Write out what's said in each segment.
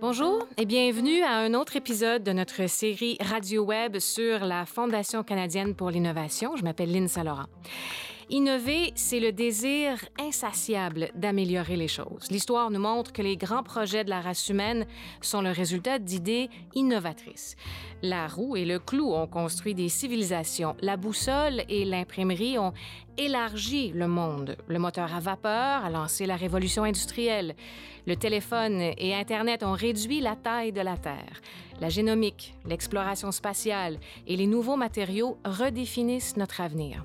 Bonjour et bienvenue à un autre épisode de notre série Radio Web sur la Fondation canadienne pour l'innovation. Je m'appelle Lynn Saint-Laurent. Innover, c'est le désir insatiable d'améliorer les choses. L'histoire nous montre que les grands projets de la race humaine sont le résultat d'idées innovatrices. La roue et le clou ont construit des civilisations. La boussole et l'imprimerie ont élargi le monde. Le moteur à vapeur a lancé la révolution industrielle. Le téléphone et Internet ont réduit la taille de la Terre. La génomique, l'exploration spatiale et les nouveaux matériaux redéfinissent notre avenir.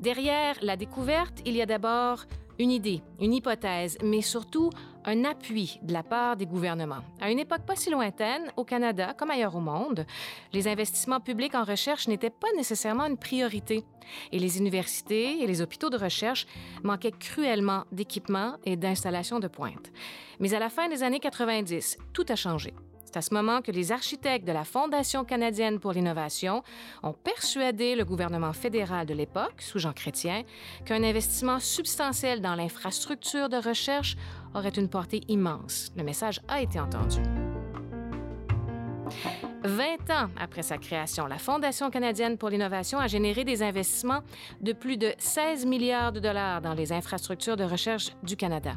Derrière la découverte, il y a d'abord une idée, une hypothèse, mais surtout un appui de la part des gouvernements. À une époque pas si lointaine, au Canada comme ailleurs au monde, les investissements publics en recherche n'étaient pas nécessairement une priorité et les universités et les hôpitaux de recherche manquaient cruellement d'équipements et d'installations de pointe. Mais à la fin des années 90, tout a changé. C'est à ce moment que les architectes de la Fondation canadienne pour l'innovation ont persuadé le gouvernement fédéral de l'époque, sous Jean Chrétien, qu'un investissement substantiel dans l'infrastructure de recherche aurait une portée immense. Le message a été entendu. 20 ans après sa création, la Fondation canadienne pour l'innovation a généré des investissements de plus de 16 milliards de dollars dans les infrastructures de recherche du Canada.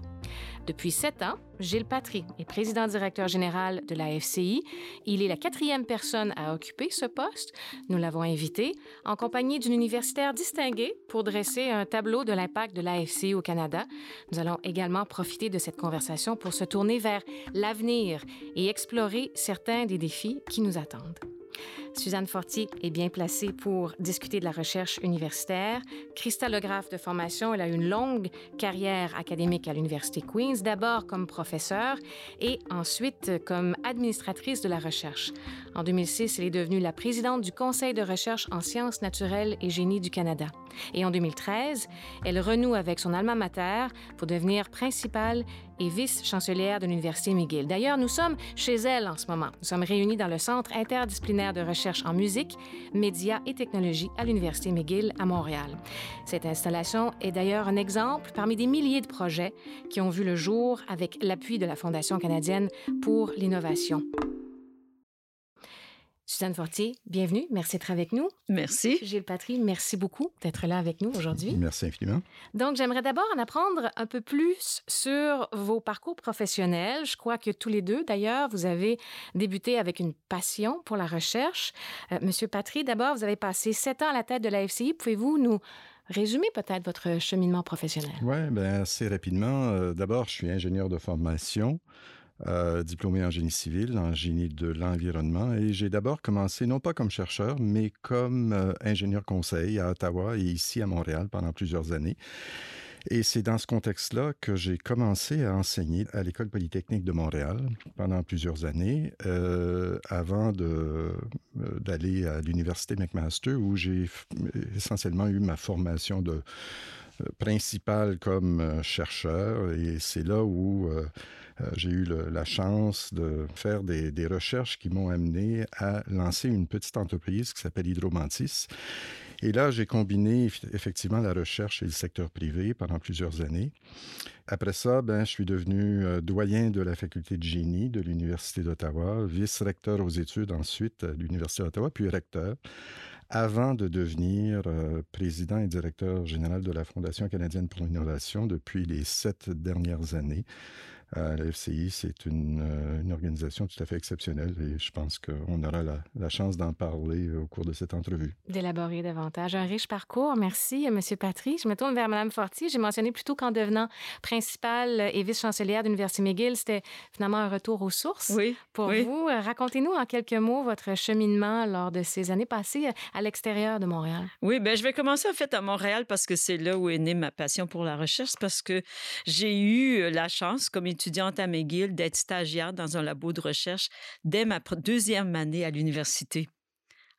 Depuis sept ans, Gilles Patry est président-directeur général de la FCI. Il est la quatrième personne à occuper ce poste. Nous l'avons invité en compagnie d'une universitaire distinguée pour dresser un tableau de l'impact de la FCI au Canada. Nous allons également profiter de cette conversation pour se tourner vers l'avenir et explorer certains des défis qui nous attendent. Suzanne Fortier est bien placée pour discuter de la recherche universitaire. Cristalographe de formation, elle a une longue carrière académique à l'Université Queen's, d'abord comme professeure et ensuite comme administratrice de la recherche. En 2006, elle est devenue la présidente du Conseil de recherche en sciences naturelles et génie du Canada. Et en 2013, elle renoue avec son alma mater pour devenir principale et vice-chancelière de l'Université McGill. D'ailleurs, nous sommes chez elle en ce moment. Nous sommes réunis dans le Centre interdisciplinaire de recherche en musique, médias et technologies à l'Université McGill à Montréal. Cette installation est d'ailleurs un exemple parmi des milliers de projets qui ont vu le jour avec l'appui de la Fondation canadienne pour l'innovation. Suzanne Fortier, bienvenue. Merci d'être avec nous. Merci. Gilles Patry, merci beaucoup d'être là avec nous aujourd'hui. Merci infiniment. Donc, j'aimerais d'abord en apprendre un peu plus sur vos parcours professionnels. Je crois que tous les deux, d'ailleurs, vous avez débuté avec une passion pour la recherche. Euh, Monsieur Patry, d'abord, vous avez passé sept ans à la tête de la FCI. Pouvez-vous nous résumer peut-être votre cheminement professionnel? Oui, bien, assez rapidement. Euh, d'abord, je suis ingénieur de formation. Euh, diplômé en génie civil, en génie de l'environnement. Et j'ai d'abord commencé, non pas comme chercheur, mais comme euh, ingénieur conseil à Ottawa et ici à Montréal pendant plusieurs années. Et c'est dans ce contexte-là que j'ai commencé à enseigner à l'École polytechnique de Montréal pendant plusieurs années, euh, avant d'aller à l'Université McMaster, où j'ai essentiellement eu ma formation de principale comme chercheur. Et c'est là où euh, j'ai eu la chance de faire des, des recherches qui m'ont amené à lancer une petite entreprise qui s'appelle Hydromantis. Et là, j'ai combiné effectivement la recherche et le secteur privé pendant plusieurs années. Après ça, ben, je suis devenu euh, doyen de la faculté de génie de l'Université d'Ottawa, vice-recteur aux études ensuite à l'Université d'Ottawa, puis recteur, avant de devenir euh, président et directeur général de la Fondation canadienne pour l'innovation depuis les sept dernières années. Euh, la FCI, c'est une, euh, une, organisation tout à fait exceptionnelle et je pense qu'on aura la, la chance d'en parler au cours de cette entrevue. D'élaborer davantage. Un riche parcours. Merci, M. Patry. Je me tourne vers Mme Fortier. J'ai mentionné plutôt qu'en devenant principale et vice-chancelière de l'Université McGill, c'était finalement un retour aux sources oui, pour oui. vous. Racontez-nous en quelques mots votre cheminement lors de ces années passées à l'extérieur de Montréal. Oui, ben je vais commencer en fait à Montréal parce que c'est là où est née ma passion pour la recherche parce que j'ai eu la chance, comme étudiante à McGill, d'être stagiaire dans un labo de recherche dès ma deuxième année à l'université.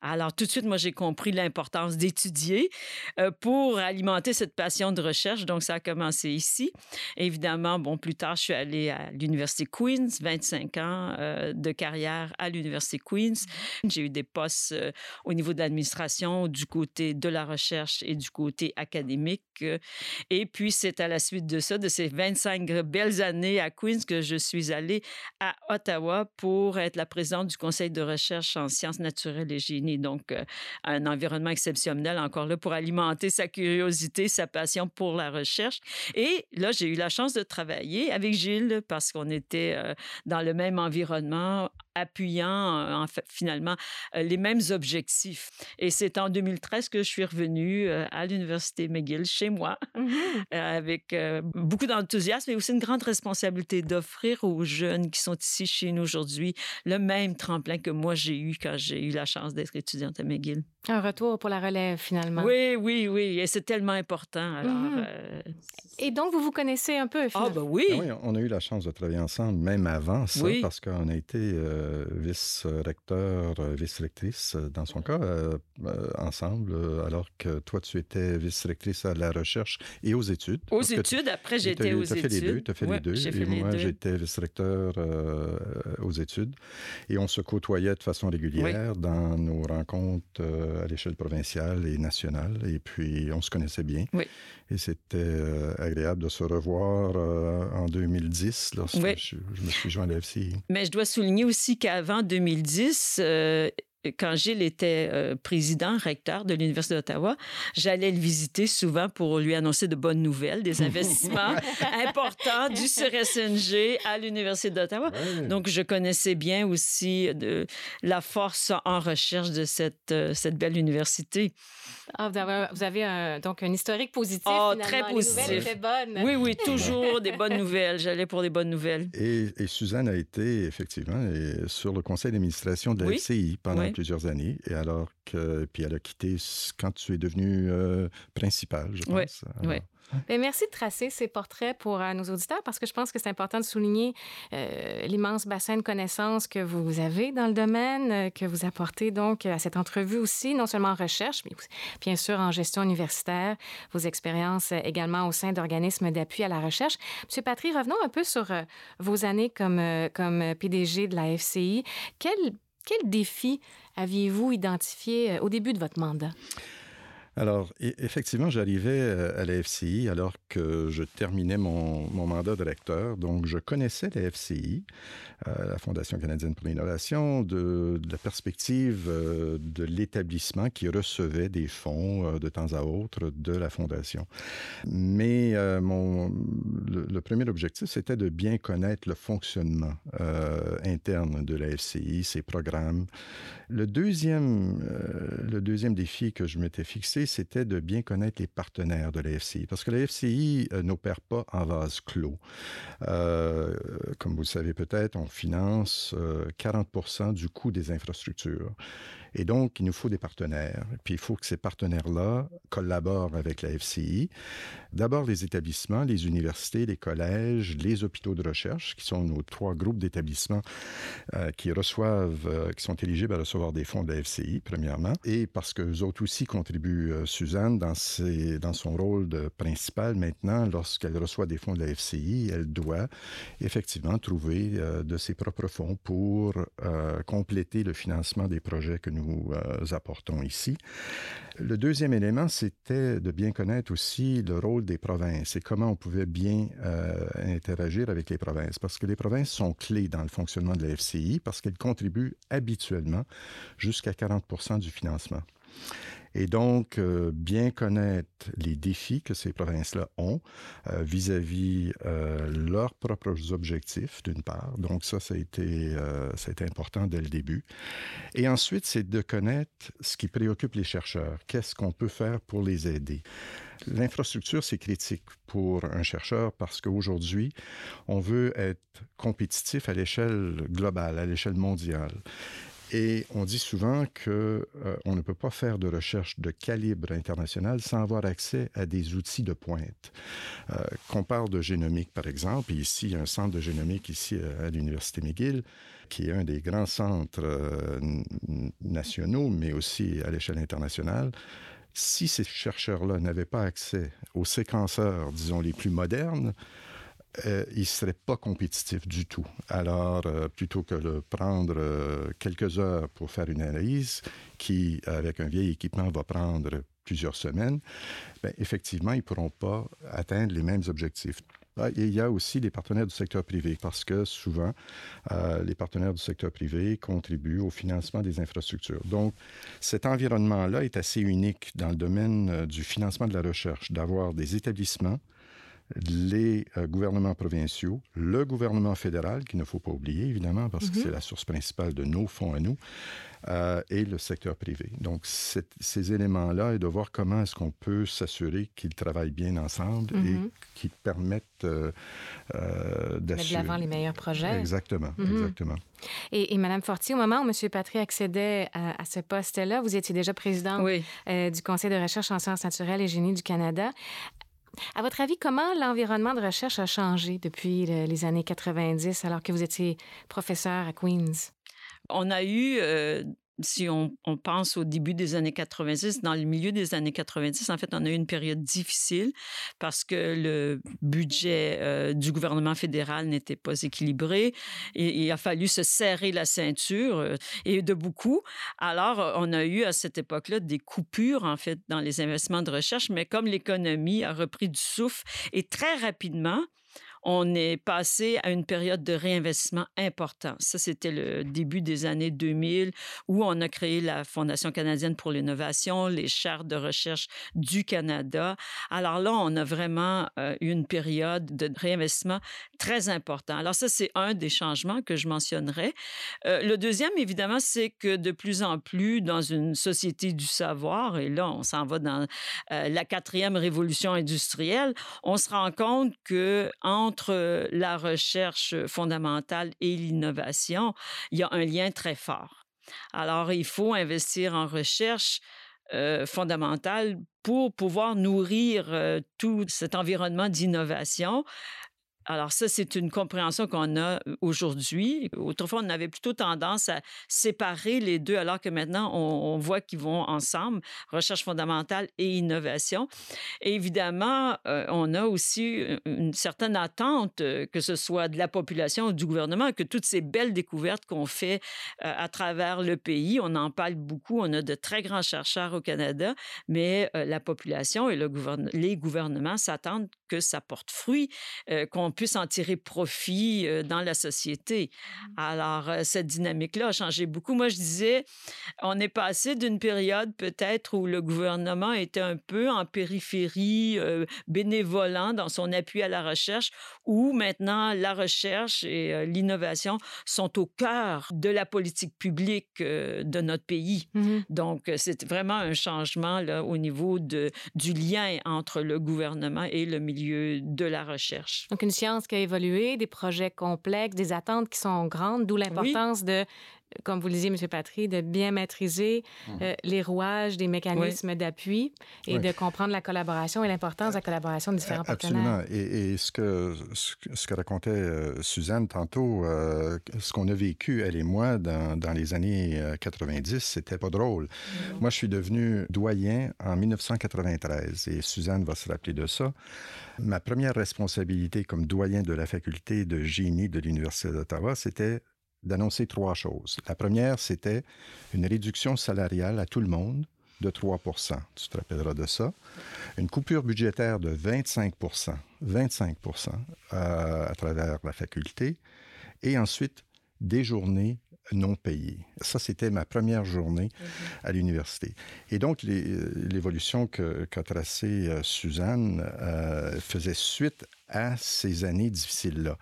Alors, tout de suite, moi, j'ai compris l'importance d'étudier euh, pour alimenter cette passion de recherche. Donc, ça a commencé ici. Évidemment, bon, plus tard, je suis allée à l'Université Queens, 25 ans euh, de carrière à l'Université Queens. Mm-hmm. J'ai eu des postes euh, au niveau de l'administration, du côté de la recherche et du côté académique. Et puis, c'est à la suite de ça, de ces 25 belles années à Queens, que je suis allée à Ottawa pour être la présidente du Conseil de recherche en sciences naturelles et génie donc euh, un environnement exceptionnel encore là pour alimenter sa curiosité, sa passion pour la recherche. Et là, j'ai eu la chance de travailler avec Gilles parce qu'on était euh, dans le même environnement appuyant en fait, finalement euh, les mêmes objectifs. Et c'est en 2013 que je suis revenue à l'Université McGill, chez moi, mmh avec beaucoup d'enthousiasme et aussi une grande responsabilité d'offrir aux jeunes qui sont ici chez nous aujourd'hui le même tremplin que moi j'ai eu quand j'ai eu la chance d'être étudiante à McGill. Un retour pour la relève, finalement. Oui, oui, oui. Et c'est tellement important. Alors, mmh euh, Et donc, vous vous connaissez un peu, finalement? Ah, ben oui. Ah oui. On a eu la chance de travailler ensemble, même avant ça, parce qu'on a été euh, vice-recteur, euh, vice-rectrice, dans son cas, ensemble, alors que toi, tu étais vice-rectrice à la recherche et aux études. Aux études, après, j'étais aux études. Tu as fait les deux, tu as fait les deux. Et moi, j'étais vice-recteur aux études. Et on se côtoyait de façon régulière dans nos rencontres à l'échelle provinciale et nationale. Et puis, on se connaissait bien. Oui. Et c'était euh, agréable de se revoir euh, en 2010, lorsque je, me suis joint à la FCI. Mais je dois souligner aussi qu'avant 2010, quand Gilles était euh, président, recteur de l'Université d'Ottawa, j'allais le visiter souvent pour lui annoncer de bonnes nouvelles, des investissements importants du CRSNG à l'Université d'Ottawa. Donc, je connaissais bien aussi de, la force en recherche de cette, euh, cette belle université. Ah, vous avez, vous avez donc un historique positif. Oh, très positif. Les bonnes. Oui, oui, toujours des bonnes nouvelles. J'allais pour des bonnes nouvelles. Et, Suzanne a été effectivement sur le conseil d'administration de la FCI pendant plusieurs années. Et alors que, puis elle a quitté quand tu es devenu euh, principal, je pense. Oui. Ben, merci de tracer ces portraits pour euh, nos auditeurs parce que je pense que c'est important de souligner euh, l'immense bassin de connaissances que vous avez dans le domaine, que vous apportez donc à cette entrevue aussi, non seulement en recherche, mais bien sûr en gestion universitaire, vos expériences également au sein d'organismes d'appui à la recherche. Monsieur Patry, revenons un peu sur vos années comme, comme PDG de la FCI. Quel, quel défi aviez-vous identifié euh, au début de votre mandat? Alors, e, effectivement, j'arrivais euh, à la FCI alors que je terminais mon, mandat de recteur. Donc, je connaissais la FCI, euh, la Fondation canadienne pour l'innovation, de, la perspective euh, de l'établissement qui recevait des fonds de temps à autre de la Fondation. Mais mon, le, premier objectif, c'était de bien connaître le fonctionnement interne de la FCI, ses programmes. Le deuxième, le deuxième défi que je m'étais fixé, c'était de bien connaître les partenaires de la FCI, parce que la FCI euh, n'opère pas en vase clos. Euh, comme vous le savez peut-être, on finance 40% euh, du coût des infrastructures. Et donc, il nous faut des partenaires. Puis, il faut que ces partenaires-là collaborent avec la FCI. D'abord, les établissements, les universités, les collèges, les hôpitaux de recherche, qui sont nos trois groupes d'établissements euh, qui reçoivent, euh, qui sont éligibles à recevoir des fonds de la FCI, premièrement. Et parce que eux autres aussi contribuent, euh, Suzanne, dans son rôle de principal maintenant, lorsqu'elle reçoit des fonds de la FCI, elle doit effectivement trouver de ses propres fonds pour compléter le financement des projets que nous nous euh, apportons ici. Le deuxième élément, c'était de bien connaître aussi le rôle des provinces et comment on pouvait bien euh, interagir avec les provinces, parce que les provinces sont clés dans le fonctionnement de la FCI, parce qu'elles contribuent habituellement jusqu'à 40% du financement. Et donc, euh, bien connaître les défis que ces provinces-là ont euh, vis-à-vis euh, leurs propres objectifs, d'une part. Donc, ça, ça a, été, a été important dès le début. Et ensuite, c'est de connaître ce qui préoccupe les chercheurs. Qu'est-ce qu'on peut faire pour les aider? L'infrastructure, c'est critique pour un chercheur parce qu'aujourd'hui, on veut être compétitif à l'échelle globale, à l'échelle mondiale. Et on dit souvent que euh, ne peut pas faire de recherche de calibre international sans avoir accès à des outils de pointe. Euh, qu'on parle de génomique, par exemple, et ici, il y a un centre de génomique ici à l'Université McGill, qui est un des grands centres euh, nationaux, mais aussi à l'échelle internationale. Si ces chercheurs-là n'avaient pas accès aux séquenceurs, disons, les plus modernes, euh, ils ne seraient pas compétitifs du tout. Alors, euh, plutôt que de prendre euh, quelques heures pour faire une analyse qui, avec un vieil équipement, va prendre plusieurs semaines, ben, effectivement, ils ne pourront pas atteindre les mêmes objectifs. Ah, et il y a aussi les partenaires du secteur privé, parce que souvent, les partenaires du secteur privé contribuent au financement des infrastructures. Donc, cet environnement-là est assez unique dans le domaine du financement de la recherche, d'avoir des établissements les euh, gouvernements provinciaux, le gouvernement fédéral, qu'il ne faut pas oublier, évidemment, parce que mhm. c'est la source principale de nos fonds à nous, euh, et le secteur privé. Donc, ces éléments-là, et de voir comment est-ce qu'on peut s'assurer qu'ils travaillent bien ensemble et mhm. qu'ils permettent euh, d'assurer... Mettre de l'avant les meilleurs projets. Exactement, mhm. exactement. Et, et, Mme Fortier, au moment où M. Patry accédait à, ce poste-là, vous étiez déjà présidente du Conseil de recherche en sciences naturelles et génie du Canada. À votre avis, comment l'environnement de recherche a changé depuis les années 90 alors que vous étiez professeur à Queen's? On a eu euh, si on, pense au début des années 90, dans le milieu des années 90, en fait, on a eu une période difficile parce que le budget euh, du gouvernement fédéral n'était pas équilibré et il a fallu se serrer la ceinture euh, et de beaucoup. Alors, on a eu à cette époque-là des coupures, en fait, dans les investissements de recherche, mais comme l'économie a repris du souffle et très rapidement, on est passé à une période de réinvestissement important. Ça, c'était le début des années 2000 où on a créé la Fondation canadienne pour l'innovation, les chartes de recherche du Canada. Alors là, on a vraiment euh, eu une période de réinvestissement très important. Alors ça, c'est un des changements que je mentionnerais. Euh, le deuxième, évidemment, c'est que de plus en plus dans une société du savoir, et là, on s'en va dans euh, la quatrième révolution industrielle, on se rend compte que entre la recherche fondamentale et l'innovation, il y a un lien très fort. Alors, il faut investir en recherche fondamentale pour pouvoir nourrir tout cet environnement d'innovation alors ça, c'est une compréhension qu'on a aujourd'hui. Autrefois, on avait plutôt tendance à séparer les deux, alors que maintenant, on, voit qu'ils vont ensemble, recherche fondamentale et innovation. Et évidemment, on a aussi une certaine attente, que ce soit de la population ou du gouvernement, que toutes ces belles découvertes qu'on fait à travers le pays, on en parle beaucoup, on a de très grands chercheurs au Canada, mais la population et le les gouvernements s'attendent que ça porte fruit, qu'on puisse en tirer profit dans la société. Mmh. Alors, cette dynamique-là a changé beaucoup. Moi, je disais, on est passé d'une période peut-être où le gouvernement était un peu en périphérie, bénévolant dans son appui à la recherche, où maintenant la recherche et l'innovation sont au cœur de la politique publique de notre pays. Mmh Donc, c'est vraiment un changement là, au niveau de, du lien entre le gouvernement et le milieu de la recherche. Donc, une science qui a évolué, des projets complexes, des attentes qui sont grandes, d'où l'importance de comme vous le disiez, M. Patry, de bien maîtriser mmh. euh, les rouages des mécanismes d'appui et de comprendre la collaboration et l'importance de la collaboration de différents Absolument. Et, ce, que, ce, que racontait euh, Suzanne tantôt, euh, ce qu'on a vécu, elle et moi, dans, dans les années 90, c'était pas drôle. Mmh. Moi, je suis devenu doyen en 1993 et Suzanne va se rappeler de ça. Ma première responsabilité comme doyen de la faculté de génie de l'Université d'Ottawa, c'était d'annoncer trois choses. La première, c'était une réduction salariale à tout le monde de 3% Tu te rappelleras de ça. Une coupure budgétaire de 25 25% euh, à travers la faculté. Et ensuite, des journées non payées. Ça, c'était ma première journée mhm. à l'université. Et donc, l'évolution qu'a tracée euh, Suzanne euh, faisait suite à ces années difficiles-là.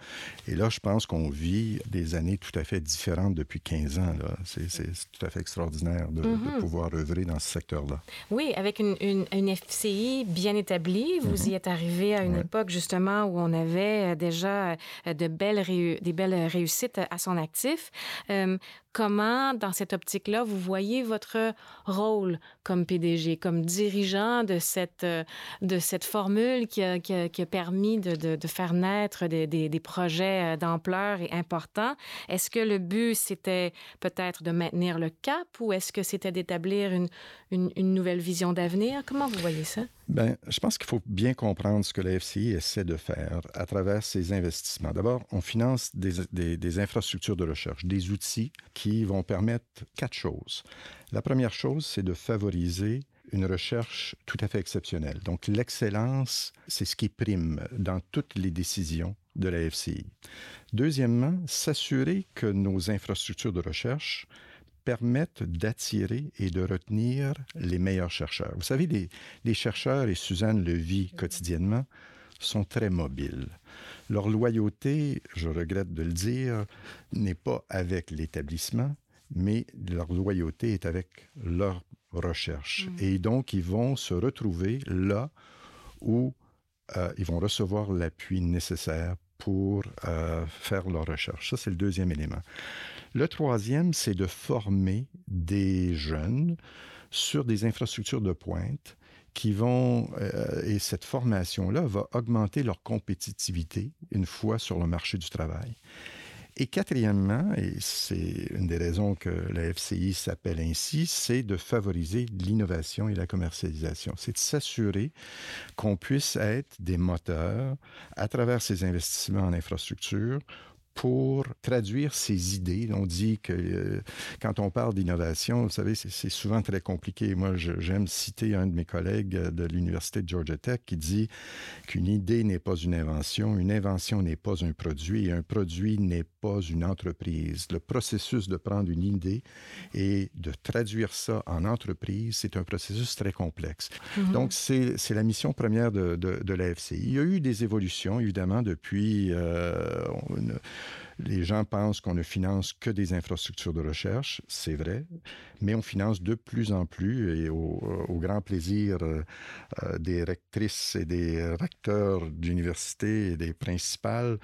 Et là, je pense qu'on vit des années tout à fait différentes depuis 15 ans. C'est tout à fait extraordinaire de, mm-hmm. pouvoir œuvrer dans ce secteur-là. Oui, avec une, une, FCI bien établie, vous mm-hmm. y êtes arrivé à une époque justement où on avait euh, déjà euh, de belles des belles réussites à son actif. Euh, comment, dans cette optique-là, vous voyez votre rôle comme PDG, comme dirigeant de cette, euh, de cette formule qui a, permis de, de, faire naître des, des, projets euh, d'ampleur et importants. Est-ce que le but, c'était peut-être de maintenir le cap ou est-ce que c'était d'établir une, une, nouvelle vision d'avenir? Comment vous voyez ça? Bien, je pense qu'il faut bien comprendre ce que la FCI essaie de faire à travers ses investissements. D'abord, on finance des, des, des infrastructures de recherche, des outils qui vont permettre quatre choses. La première chose, c'est de favoriser une recherche tout à fait exceptionnelle. Donc, l'excellence, c'est ce qui prime dans toutes les décisions de la FCI. Deuxièmement, s'assurer que nos infrastructures de recherche permettent d'attirer et de retenir les meilleurs chercheurs. Vous savez, les, les chercheurs, et Suzanne le vit quotidiennement, sont très mobiles. Leur loyauté, je regrette de le dire, n'est pas avec l'établissement, mais leur loyauté est avec leur recherche. Mmh. Et donc, ils vont se retrouver là où euh, ils vont recevoir l'appui nécessaire pour euh, faire leur recherche. Ça, c'est le deuxième élément. Le troisième, c'est de former des jeunes sur des infrastructures de pointe qui vont, euh, et cette formation-là va augmenter leur compétitivité une fois sur le marché du travail. Et quatrièmement, et c'est une des raisons que la FCI s'appelle ainsi, c'est de favoriser l'innovation et la commercialisation. C'est de s'assurer qu'on puisse être des moteurs à travers ces investissements en infrastructure pour traduire ces idées. On dit que euh, quand on parle d'innovation, vous savez, c'est souvent très compliqué. Moi, j'aime citer un de mes collègues de l'Université de Georgia Tech qui dit qu'une idée n'est pas une invention, une invention n'est pas un produit et un produit n'est pas une entreprise. Le processus de prendre une idée et de traduire ça en entreprise, c'est un processus très complexe. Mm -hmm. Donc, c'est la mission première de, de, de la FCI. Il y a eu des évolutions, évidemment, depuis... Euh, une, les gens pensent qu'on ne finance que des infrastructures de recherche, c'est vrai, mais on finance de plus en plus et au, au grand plaisir euh, des rectrices et des recteurs d'université et des principales,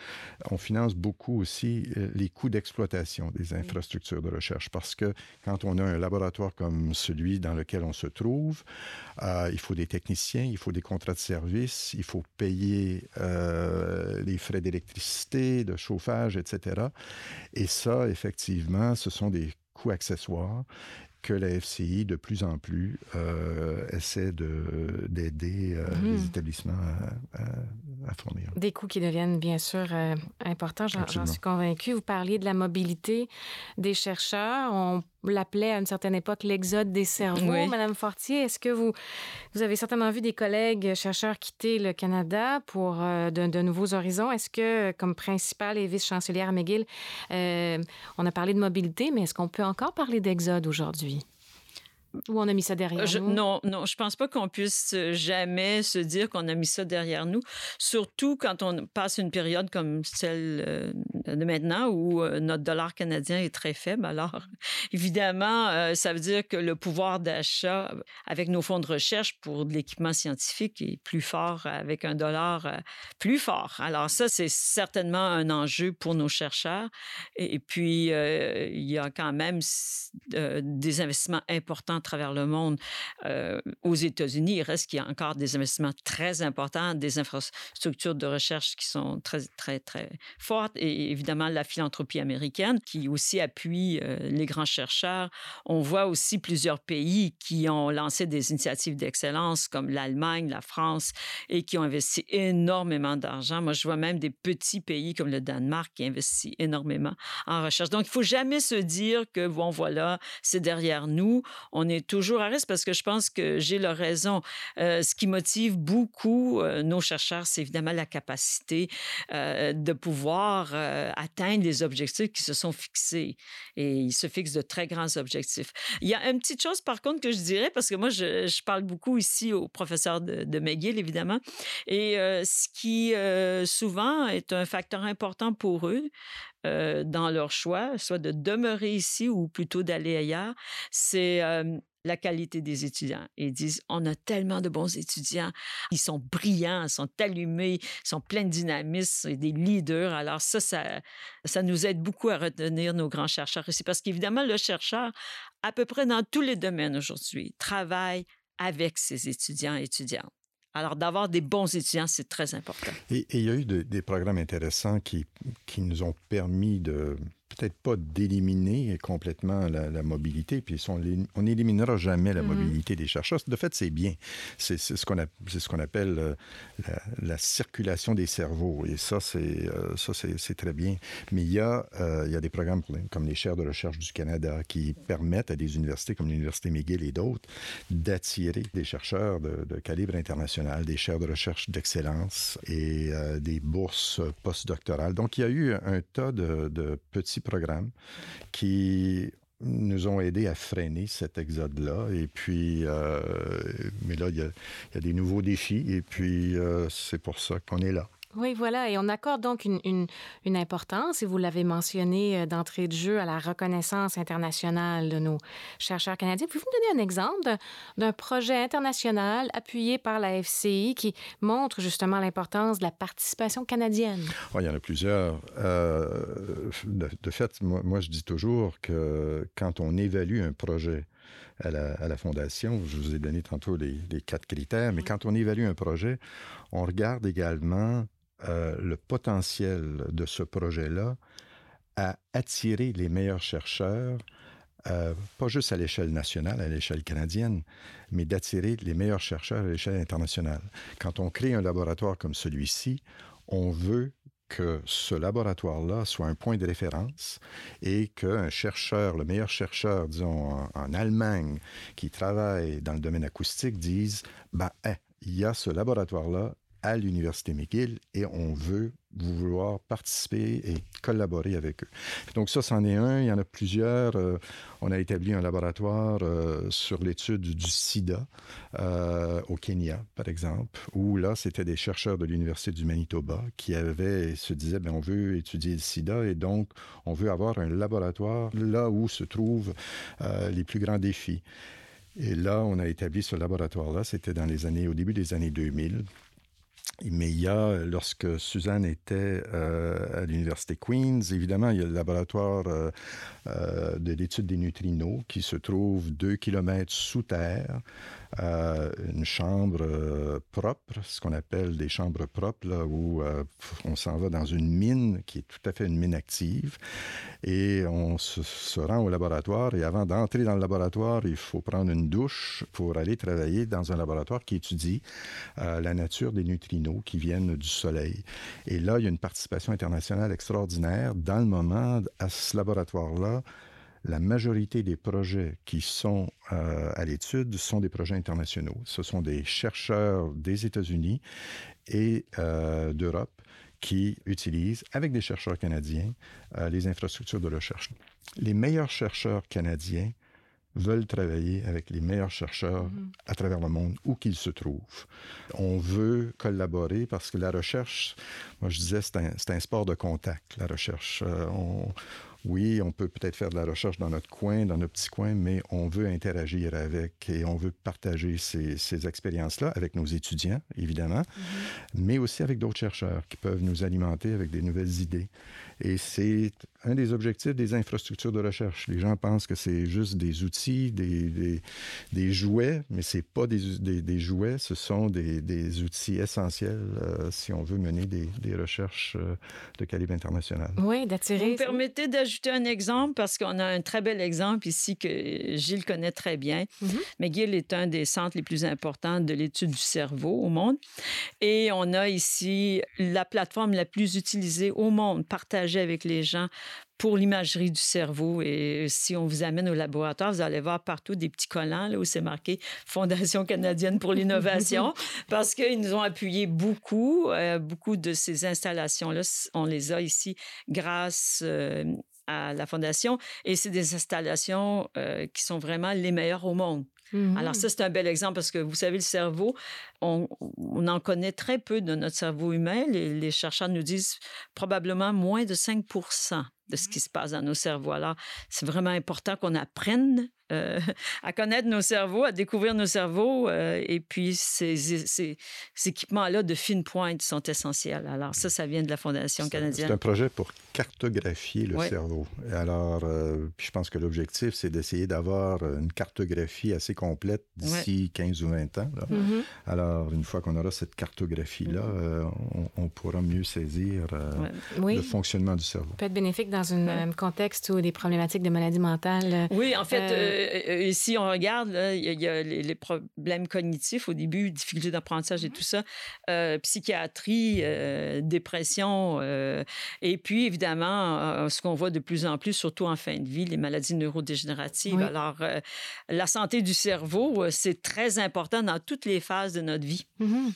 on finance beaucoup aussi euh, les coûts d'exploitation des infrastructures de recherche parce que quand on a un laboratoire comme celui dans lequel on se trouve, euh, il faut des techniciens, il faut des contrats de service, il faut payer euh, les frais d'électricité, de chauffage, etc. Et ça, effectivement, ce sont des coûts accessoires que la FCI, de plus en plus, euh, essaie d'aider euh, mmh. les établissements à, à, à, fournir. Des coûts qui deviennent bien sûr euh, importants, j'en suis convaincu. Vous parliez de la mobilité des chercheurs. On l'appelait à une certaine époque l'exode des cerveaux. Oui. Madame Fortier, est-ce que vous, vous avez certainement vu des collègues chercheurs quitter le Canada pour euh, de, de, nouveaux horizons? Est-ce que, comme principale et vice-chancelière McGill, euh, on a parlé de mobilité, mais est-ce qu'on peut encore parler d'exode aujourd'hui? Ou on a mis ça derrière je, nous? Non, non, je pense pas qu'on puisse jamais se dire qu'on a mis ça derrière nous, surtout quand on passe une période comme celle euh, de maintenant où euh, notre dollar canadien est très faible. Alors, évidemment, euh, ça veut dire que le pouvoir d'achat avec nos fonds de recherche pour de l'équipement scientifique est plus fort avec un dollar euh, plus fort. Alors ça, c'est certainement un enjeu pour nos chercheurs. Et, puis, euh, il y a quand même euh, des investissements importants travers le monde. Aux États-Unis, il reste qu'il y a encore des investissements très importants, des infrastructures de recherche qui sont très, très, très fortes et évidemment la philanthropie américaine qui aussi appuie les grands chercheurs. On voit aussi plusieurs pays qui ont lancé des initiatives d'excellence comme l'Allemagne, la France et qui ont investi énormément d'argent. Moi, je vois même des petits pays comme le Danemark qui investit énormément en recherche. Donc, il faut jamais se dire que, bon, voilà, c'est derrière nous. Toujours à risque parce que je pense que j'ai leur raison. Euh, ce qui motive beaucoup euh, nos chercheurs, c'est évidemment la capacité euh, de pouvoir atteindre les objectifs qui se sont fixés. Et ils se fixent de très grands objectifs. Il y a une petite chose, par contre, que je dirais, parce que moi, je, parle beaucoup ici au professeur de, de McGill, évidemment, et ce qui souvent est un facteur important pour eux, euh, dans leur choix, soit de demeurer ici ou plutôt d'aller ailleurs, c'est euh, la qualité des étudiants. Ils disent, on a tellement de bons étudiants, ils sont brillants, sont allumés, ils sont pleins de dynamisme et des leaders. Alors ça, ça, ça nous aide beaucoup à retenir nos grands chercheurs ici, parce qu'évidemment, le chercheur, à peu près dans tous les domaines aujourd'hui, travaille avec ses étudiants et étudiantes. Alors, d'avoir des bons étudiants, c'est très important. Et, il y a eu des programmes intéressants qui, qui nous ont permis de peut-être pas d'éliminer complètement la, mobilité, puis on n'éliminera jamais la mm-hmm. mobilité des chercheurs. De fait, c'est bien. C'est ce qu'on ce qu'on appelle euh, la, circulation des cerveaux, et ça, c'est euh, c'est très bien. Mais il y, a, euh, il y a des programmes comme les chaires de recherche du Canada qui permettent à des universités comme l'Université McGill et d'autres d'attirer des chercheurs de, calibre international, des chaires de recherche d'excellence et des bourses postdoctorales. Donc, il y a eu un tas de, de petits programmes qui nous ont aidés à freiner cet exode-là. Et puis, euh, mais là, il y, a, des nouveaux défis et puis euh, c'est pour ça qu'on est là. Oui, voilà, et on accorde donc une, une, une importance, et vous l'avez mentionné euh, d'entrée de jeu, à la reconnaissance internationale de nos chercheurs canadiens. Pouvez-vous me donner un exemple d'un projet international appuyé par la FCI qui montre justement l'importance de la participation canadienne? Oh, il y en a plusieurs. Euh, de, fait, moi, moi, je dis toujours que quand on évalue un projet, à la, à la, Fondation. Je vous ai donné tantôt les, les quatre critères, mais quand on évalue un projet, on regarde également euh, le potentiel de ce projet-là à attirer les meilleurs chercheurs, euh, pas juste à l'échelle nationale, à l'échelle canadienne, mais d'attirer les meilleurs chercheurs à l'échelle internationale. Quand on crée un laboratoire comme celui-ci, on veut que ce laboratoire-là soit un point de référence et qu'un chercheur, le meilleur chercheur, disons, en, Allemagne, qui travaille dans le domaine acoustique, dise, ben, il y a ce laboratoire-là, à l'Université McGill et on veut vouloir participer et collaborer avec eux. Donc ça, c'en est un. Il y en a plusieurs. Euh, on a établi un laboratoire euh, sur l'étude du sida euh, au Kenya, par exemple, où là, c'était des chercheurs de l'Université du Manitoba qui avaient, se disaient, ben, on veut étudier le sida et donc on veut avoir un laboratoire là où se trouvent les plus grands défis. Et là, on a établi ce laboratoire-là. C'était dans les années, au début des années 2000. Mais il y a, lorsque Suzanne était euh, à l'Université Queens, évidemment, il y a le laboratoire euh, euh, de l'étude des neutrinos qui se trouve deux kilomètres sous terre, une chambre propre, ce qu'on appelle des chambres propres, où on s'en va dans une mine qui est tout à fait une mine active. Et on se, rend au laboratoire. Et avant d'entrer dans le laboratoire, il faut prendre une douche pour aller travailler dans un laboratoire qui étudie la nature des neutrinos qui viennent du Soleil. Et là, il y a une participation internationale extraordinaire. Dans le moment, à ce laboratoire-là, la majorité des projets qui sont euh, à l'étude sont des projets internationaux. Ce sont des chercheurs des États-Unis et euh, d'Europe qui utilisent, avec des chercheurs canadiens, euh, les infrastructures de recherche. Les meilleurs chercheurs canadiens veulent travailler avec les meilleurs chercheurs mm-hmm. à travers le monde, où qu'ils se trouvent. On veut collaborer parce que la recherche, moi je disais, c'est un, un, sport de contact, la recherche. Euh, on, oui, on peut peut-être faire de la recherche dans notre coin, dans notre petit coin, mais on veut interagir avec et on veut partager ces, ces expériences-là avec nos étudiants, évidemment, mm-hmm. mais aussi avec d'autres chercheurs qui peuvent nous alimenter avec des nouvelles idées. Et c'est un des objectifs des infrastructures de recherche. Les gens pensent que c'est juste des outils, des, des, des jouets, mais c'est pas des, des, jouets, ce sont des, outils essentiels euh, si on veut mener des, recherches euh, de calibre international. Oui, d'attirer. Vous me permettez d'ajouter un exemple parce qu'on a un très bel exemple ici que Gilles connaît très bien. Mm-hmm. McGill est un des centres les plus importants de l'étude du cerveau au monde. Et on a ici la plateforme la plus utilisée au monde, partagée avec les gens pour l'imagerie du cerveau. Et si on vous amène au laboratoire, vous allez voir partout des petits collants là, où c'est marqué Fondation canadienne pour l'innovation, parce qu'ils nous ont appuyé beaucoup. Euh, beaucoup de ces installations-là, on les a ici grâce euh, à la Fondation. Et c'est des installations euh, qui sont vraiment les meilleures au monde. Mhm. Alors ça, c'est un bel exemple parce que vous savez, le cerveau, on, en connaît très peu de notre cerveau humain. Les, les chercheurs nous disent probablement moins de 5 de ce qui se passe dans nos cerveaux. Alors, c'est vraiment important qu'on apprenne euh, à connaître nos cerveaux, à découvrir nos cerveaux. Euh, et puis, ces, ces, équipements-là de fine pointe sont essentiels. Alors, ça, ça vient de la Fondation canadienne. C'est un projet pour cartographier le cerveau. alors, euh, puis je pense que l'objectif, c'est d'essayer d'avoir une cartographie assez complète d'ici 15 ou 20 ans. Mm-hmm. Alors, une fois qu'on aura cette cartographie-là, mm-hmm. on, pourra mieux saisir le fonctionnement du cerveau. Peut être bénéfique dans un contexte où des problématiques de maladie mentale. Oui, en fait, euh, on regarde, il y, a les, problèmes cognitifs au début, difficultés d'apprentissage et mmh tout ça, euh, psychiatrie, euh, dépression, et puis évidemment, ce qu'on voit de plus en plus, surtout en fin de vie, les maladies neurodégénératives. Alors, la santé du cerveau, c'est très important dans toutes les phases de notre vie. Mmh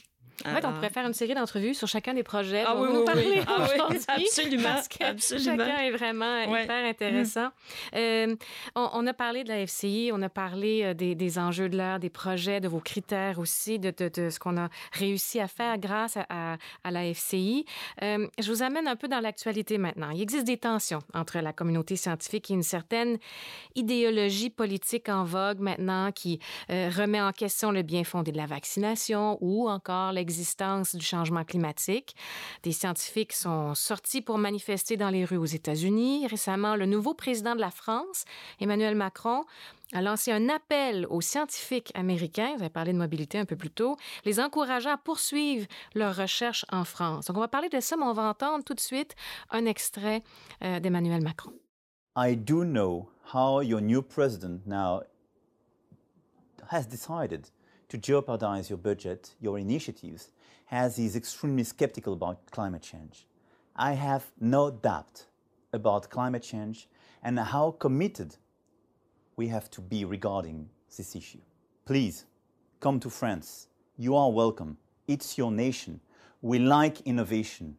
en fait, on pourrait faire une série d'entrevues sur chacun des projets ah, oui, nous parler ah, oui. absolument, parce que absolument. chacun est vraiment hyper intéressant. Mm. Euh, on, a parlé de la FCI, on a parlé euh, des, des enjeux de l'heure, des projets, de vos critères aussi, de, de, ce qu'on a réussi à faire grâce à, à, la FCI. Euh, je vous amène un peu dans l'actualité maintenant. Il existe des tensions entre la communauté scientifique et une certaine idéologie politique en vogue maintenant qui remet en question le bien fondé de la vaccination ou encore les l'existence du changement climatique. Des scientifiques sont sortis pour manifester dans les rues aux États-Unis. Récemment, le nouveau président de la France, Emmanuel Macron, a lancé un appel aux scientifiques américains, vous avez parlé de mobilité un peu plus tôt, les encourageant à poursuivre leurs recherches en France. Donc, on va parler de ça, mais on va entendre tout de suite un extrait euh, d'Emmanuel Macron. I do know how your new president now has decided to jeopardize your budget, your initiatives, as he is extremely skeptical about climate change. I have no doubt about climate change and how committed we have to be regarding this issue. Please come to France. You are welcome. It's your nation. We like innovation.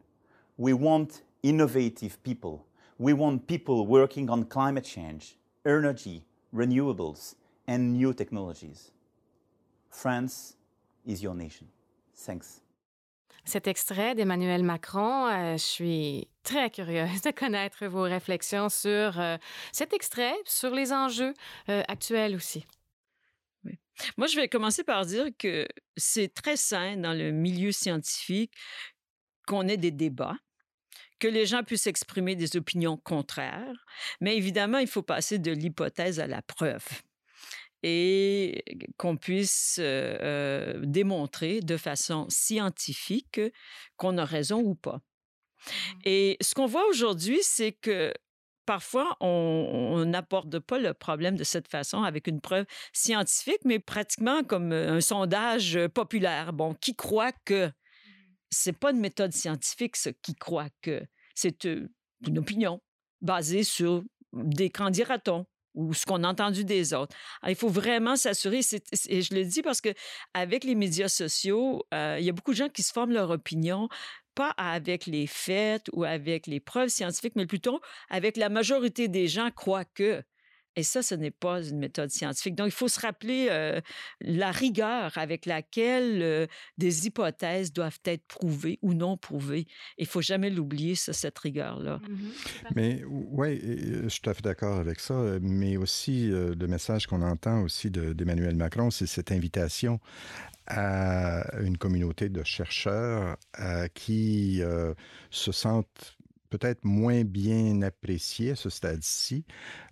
We want innovative people. We want people working on climate change, energy, renewables, and new technologies. France is your nation. Thanks. Cet extrait d'Emmanuel Macron, euh, je suis très curieuse de connaître vos réflexions sur euh, cet extrait, sur les enjeux euh, actuels aussi. Moi, je vais commencer par dire que c'est très sain dans le milieu scientifique qu'on ait des débats, que les gens puissent exprimer des opinions contraires, mais évidemment, il faut passer de l'hypothèse à la preuve et qu'on puisse démontrer de façon scientifique qu'on a raison ou pas. Mmh. Et ce qu'on voit aujourd'hui, c'est que parfois, on n'aborde pas le problème de cette façon avec une preuve scientifique, mais pratiquement comme un sondage populaire. Bon, qui croit que mmh c'est pas une méthode scientifique, ce qui croit que c'est une opinion basée sur des candidatons ou ce qu'on a entendu des autres. il faut vraiment s'assurer, et je le dis parce que avec les médias sociaux, euh, il y a beaucoup de gens qui se forment leur opinion pas avec les faits ou avec les preuves scientifiques, mais plutôt avec la majorité des gens croient que. Et ça, ce n'est pas une méthode scientifique. Donc, il faut se rappeler euh, la rigueur avec laquelle euh, des hypothèses doivent être prouvées ou non prouvées. Il faut jamais l'oublier, cette rigueur-là. Mmh mais oui, je suis tout à fait d'accord avec ça. Mais aussi, euh, le message qu'on entend aussi d'Emmanuel Macron, c'est cette invitation à une communauté de chercheurs qui se sentent peut-être moins bien apprécié à ce stade-ci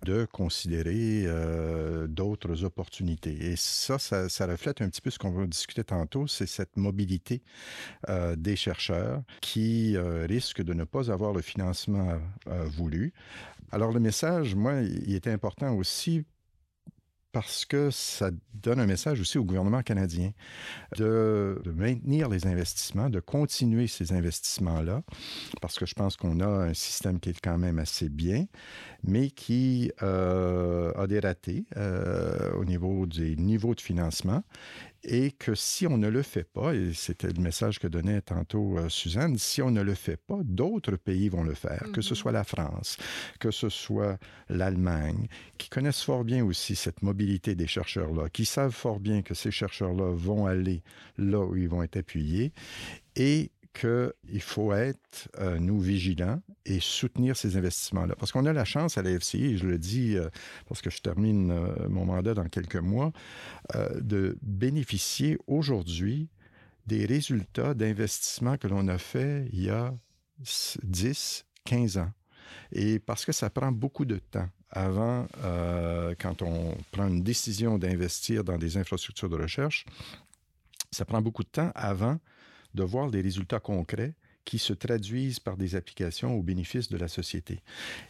de considérer euh, d'autres opportunités. Et ça, ça, reflète un petit peu ce qu'on va discuter tantôt, c'est cette mobilité euh, des chercheurs qui euh, risquent de ne pas avoir le financement voulu. Alors le message, moi, il était important aussi parce que ça donne un message aussi au gouvernement canadien de, maintenir les investissements, de continuer ces investissements-là, parce que je pense qu'on a un système qui est quand même assez bien, mais qui euh, a des ratés euh, au niveau des niveaux de financement et que si on ne le fait pas, et c'était le message que donnait tantôt euh, Suzanne, si on ne le fait pas, d'autres pays vont le faire, que ce Mhm. soit la France, que ce soit l'Allemagne, qui connaissent fort bien aussi cette mobilité des chercheurs-là, qui savent fort bien que ces chercheurs-là vont aller là où ils vont être appuyés et qu'il faut être, euh, nous, vigilants et soutenir ces investissements-là. Parce qu'on a la chance à la FCI, je le dis euh, parce que je termine euh, mon mandat dans quelques mois, euh, de bénéficier aujourd'hui des résultats d'investissements que l'on a fait il y a s- 10, 15 ans. Et parce que ça prend beaucoup de temps avant, quand on prend une décision d'investir dans des infrastructures de recherche, ça prend beaucoup de temps avant de voir des résultats concrets qui se traduisent par des applications au bénéfice de la société.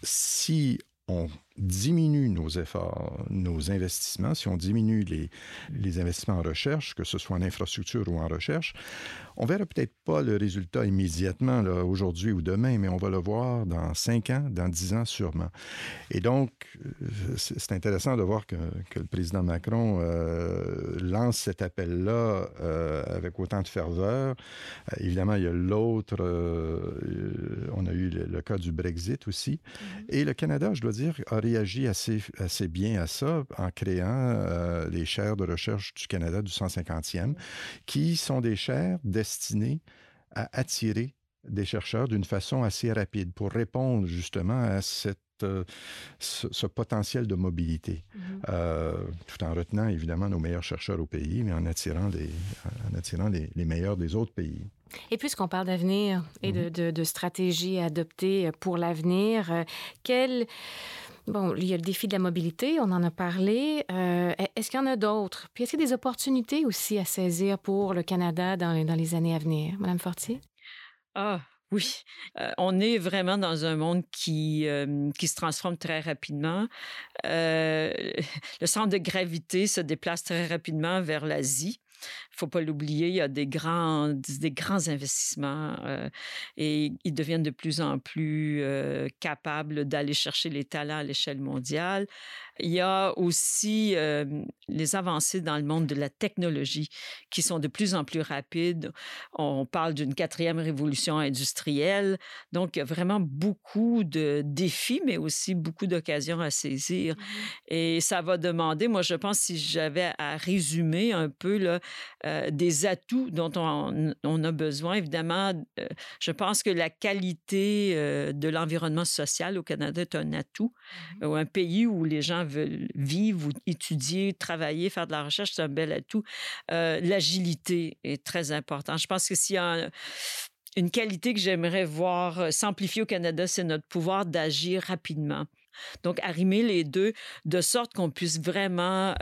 Si on diminue nos efforts, nos investissements, si on diminue les, les investissements en recherche, que ce soit en infrastructure ou en recherche, on verra peut-être pas le résultat immédiatement, aujourd'hui ou demain, mais on va le voir dans cinq ans, dans dix ans sûrement. Et donc, euh, c'est intéressant de voir que, que le président Macron euh, lance cet appel-là euh, avec autant de ferveur. Euh, évidemment, il y a l'autre, on a eu le, le cas du Brexit aussi. Et le Canada, je dois dire, a réagi assez, assez bien à ça en créant euh, les chaires de recherche du Canada du 150e, qui sont des chaires destinées à attirer des chercheurs d'une façon assez rapide pour répondre justement à cette, euh, ce, ce potentiel de mobilité, Mhm. euh, tout en retenant évidemment nos meilleurs chercheurs au pays, mais en attirant les, en attirant les, les meilleurs des autres pays. Et puisqu'on parle d'avenir et de, de, de stratégies à adopter pour l'avenir, euh, quel... Bon, il y a le défi de la mobilité, on en a parlé. Euh, est-ce qu'il y en a d'autres? Puis est-ce qu'il y a des opportunités aussi à saisir pour le Canada dans les, dans les années à venir? Madame Fortier? Ah, oui. On est vraiment dans un monde qui, qui se transforme très rapidement. Le centre de gravité se déplace très rapidement vers l'Asie. Il faut pas l'oublier, il y a des grands, des grands investissements et ils deviennent de plus en plus capables d'aller chercher les talents à l'échelle mondiale. Il y a aussi euh, les avancées dans le monde de la technologie qui sont de plus en plus rapides. On parle d'une quatrième révolution industrielle. Donc, il y a vraiment beaucoup de défis, mais aussi beaucoup d'occasions à saisir. Et ça va demander, moi, je pense, si j'avais à résumer un peu là, euh, des atouts dont on, on, a besoin, évidemment, euh, je pense que la qualité euh, de l'environnement social au Canada est un atout. Mm -hmm. Un pays où les gens veulent vivre, ou étudier, travailler, faire de la recherche, c'est un bel atout. L'agilité est très importante. Je pense que s'il y a un, une qualité que j'aimerais voir s'amplifier au Canada, c'est notre pouvoir d'agir rapidement. Donc, arrimer les deux de sorte qu'on puisse vraiment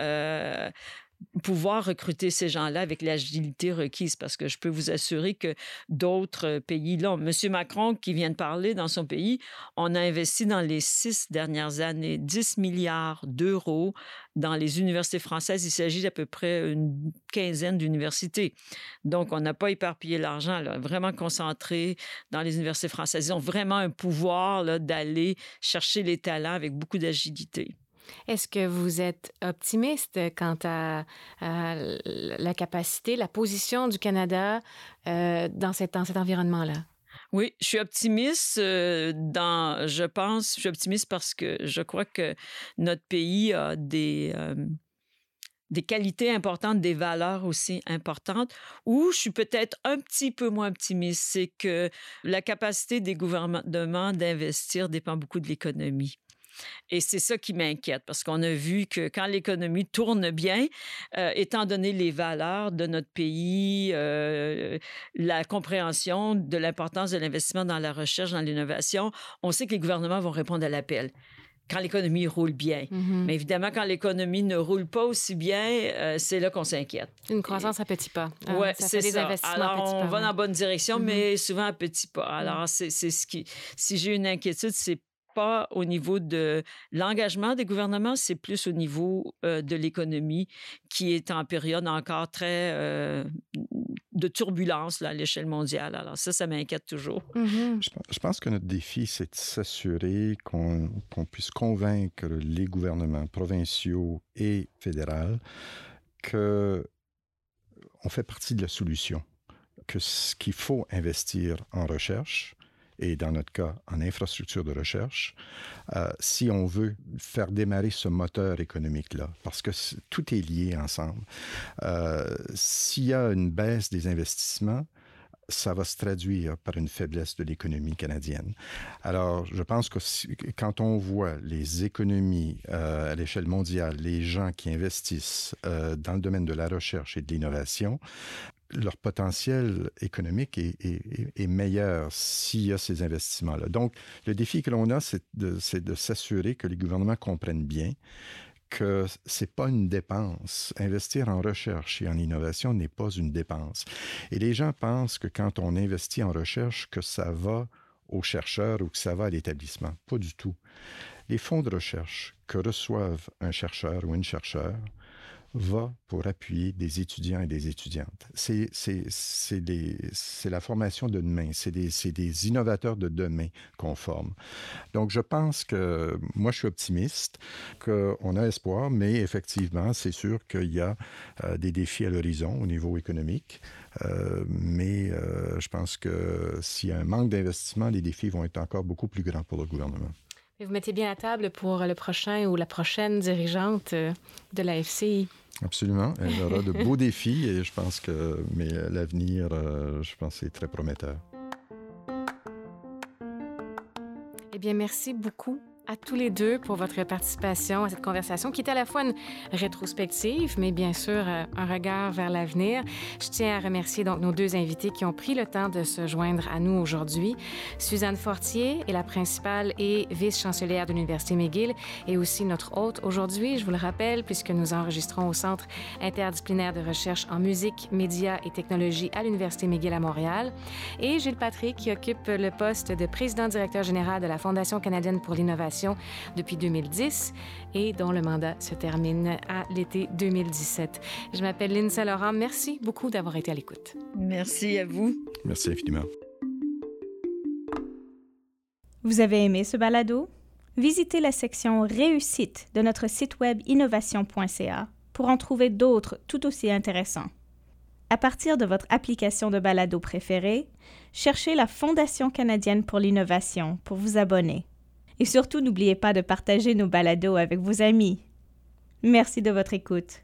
pouvoir recruter ces gens-là avec l'agilité requise parce que je peux vous assurer que d'autres pays, là, M. Macron qui vient de parler dans son pays, on a investi dans les six dernières années 10 milliards d'euros dans les universités françaises. Il s'agit d'à peu près une quinzaine d'universités. Donc, on n'a pas éparpillé l'argent, vraiment concentré dans les universités françaises. Ils ont vraiment un pouvoir d'aller chercher les talents avec beaucoup d'agilité. Est-ce que vous êtes optimiste quant à, la capacité, la position du Canada euh, dans, cet, environnement-là? Oui, je suis optimiste euh, dans, je pense, je suis optimiste parce que je crois que notre pays a des, euh, qualités importantes, des valeurs aussi importantes, où je suis peut-être un petit peu moins optimiste, c'est que la capacité des gouvernements d'investir dépend beaucoup de l'économie. Et c'est ça qui m'inquiète parce qu'on a vu que quand l'économie tourne bien, euh, étant donné les valeurs de notre pays, euh, la compréhension de l'importance de l'investissement dans la recherche, dans l'innovation, on sait que les gouvernements vont répondre à l'appel quand l'économie roule bien. Mm -hmm. Mais évidemment, quand l'économie ne roule pas aussi bien, euh, c'est là qu'on s'inquiète. Une croissance à petits pas. Ah, oui, c'est ça. Alors, on va dans la bonne direction, mm -hmm. mais souvent à petits pas. Alors, mm -hmm. c'est ce qui... Si j'ai une inquiétude, c'est pas au niveau de l'engagement des gouvernements, c'est plus au niveau euh, de l'économie qui est en période encore très euh, de turbulence là, à l'échelle mondiale. Alors ça, ça m'inquiète toujours. Mm -hmm. je, je, pense que notre défi, c'est de s'assurer qu'on qu puisse convaincre les gouvernements provinciaux et fédéraux que on fait partie de la solution. Que qu'il faut investir en recherche, et dans notre cas en infrastructure de recherche, euh, si on veut faire démarrer ce moteur économique-là, parce que tout est lié ensemble. Euh, s'il y a une baisse des investissements, ça va se traduire par une faiblesse de l'économie canadienne. Alors, je pense que quand on voit les économies euh, à l'échelle mondiale, les gens qui investissent dans le domaine de la recherche et de l'innovation, leur potentiel économique est, meilleur s'il y a ces investissements-là. Donc, le défi que l'on a, c'est de, de s'assurer que les gouvernements comprennent bien que c'est pas une dépense. Investir en recherche et en innovation n'est pas une dépense. Et les gens pensent que quand on investit en recherche, que ça va aux chercheurs ou que ça va à l'établissement. Pas du tout. Les fonds de recherche que reçoivent un chercheur ou une chercheure va pour appuyer des étudiants et des étudiantes. C'est la formation de demain, c'est des, des, innovateurs de demain qu'on forme. Donc, je pense que moi, je suis optimiste, qu'on a espoir, mais effectivement, c'est sûr qu'il y a euh, des défis à l'horizon au niveau économique. Euh, mais euh, je pense que s'il y a un manque d'investissement, les défis vont être encore beaucoup plus grands pour le gouvernement. Vous mettez bien à table pour le prochain ou la prochaine dirigeante de la FCI. Absolument. Elle aura de beaux défis et je pense que mais l'avenir, euh, je pense, est très prometteur. Eh bien, merci beaucoup tous les deux pour votre participation à cette conversation qui est à la fois une rétrospective, mais bien sûr euh, un regard vers l'avenir. Je tiens à remercier donc nos deux invités qui ont pris le temps de se joindre à nous aujourd'hui. Suzanne Fortier est la principale et vice-chancelière de l'Université McGill et aussi notre hôte aujourd'hui, je vous le rappelle, puisque nous enregistrons au Centre interdisciplinaire de recherche en musique, médias et technologie à l'Université McGill à Montréal. Et Gilles Patrick qui occupe le poste de président-directeur général de la Fondation canadienne pour l'innovation depuis 2010 et dont le mandat se termine à l'été 2017. Je m'appelle Lynn Saint-Laurent. Merci beaucoup d'avoir été à l'écoute. Merci à vous. Merci infiniment. Vous avez aimé ce balado? Visitez la section Réussite de notre site web innovation.ca pour en trouver d'autres tout aussi intéressants. À partir de votre application de balado préférée, cherchez la Fondation canadienne pour l'innovation pour vous abonner. Et surtout, n'oubliez pas de partager nos balados avec vos amis. Merci de votre écoute.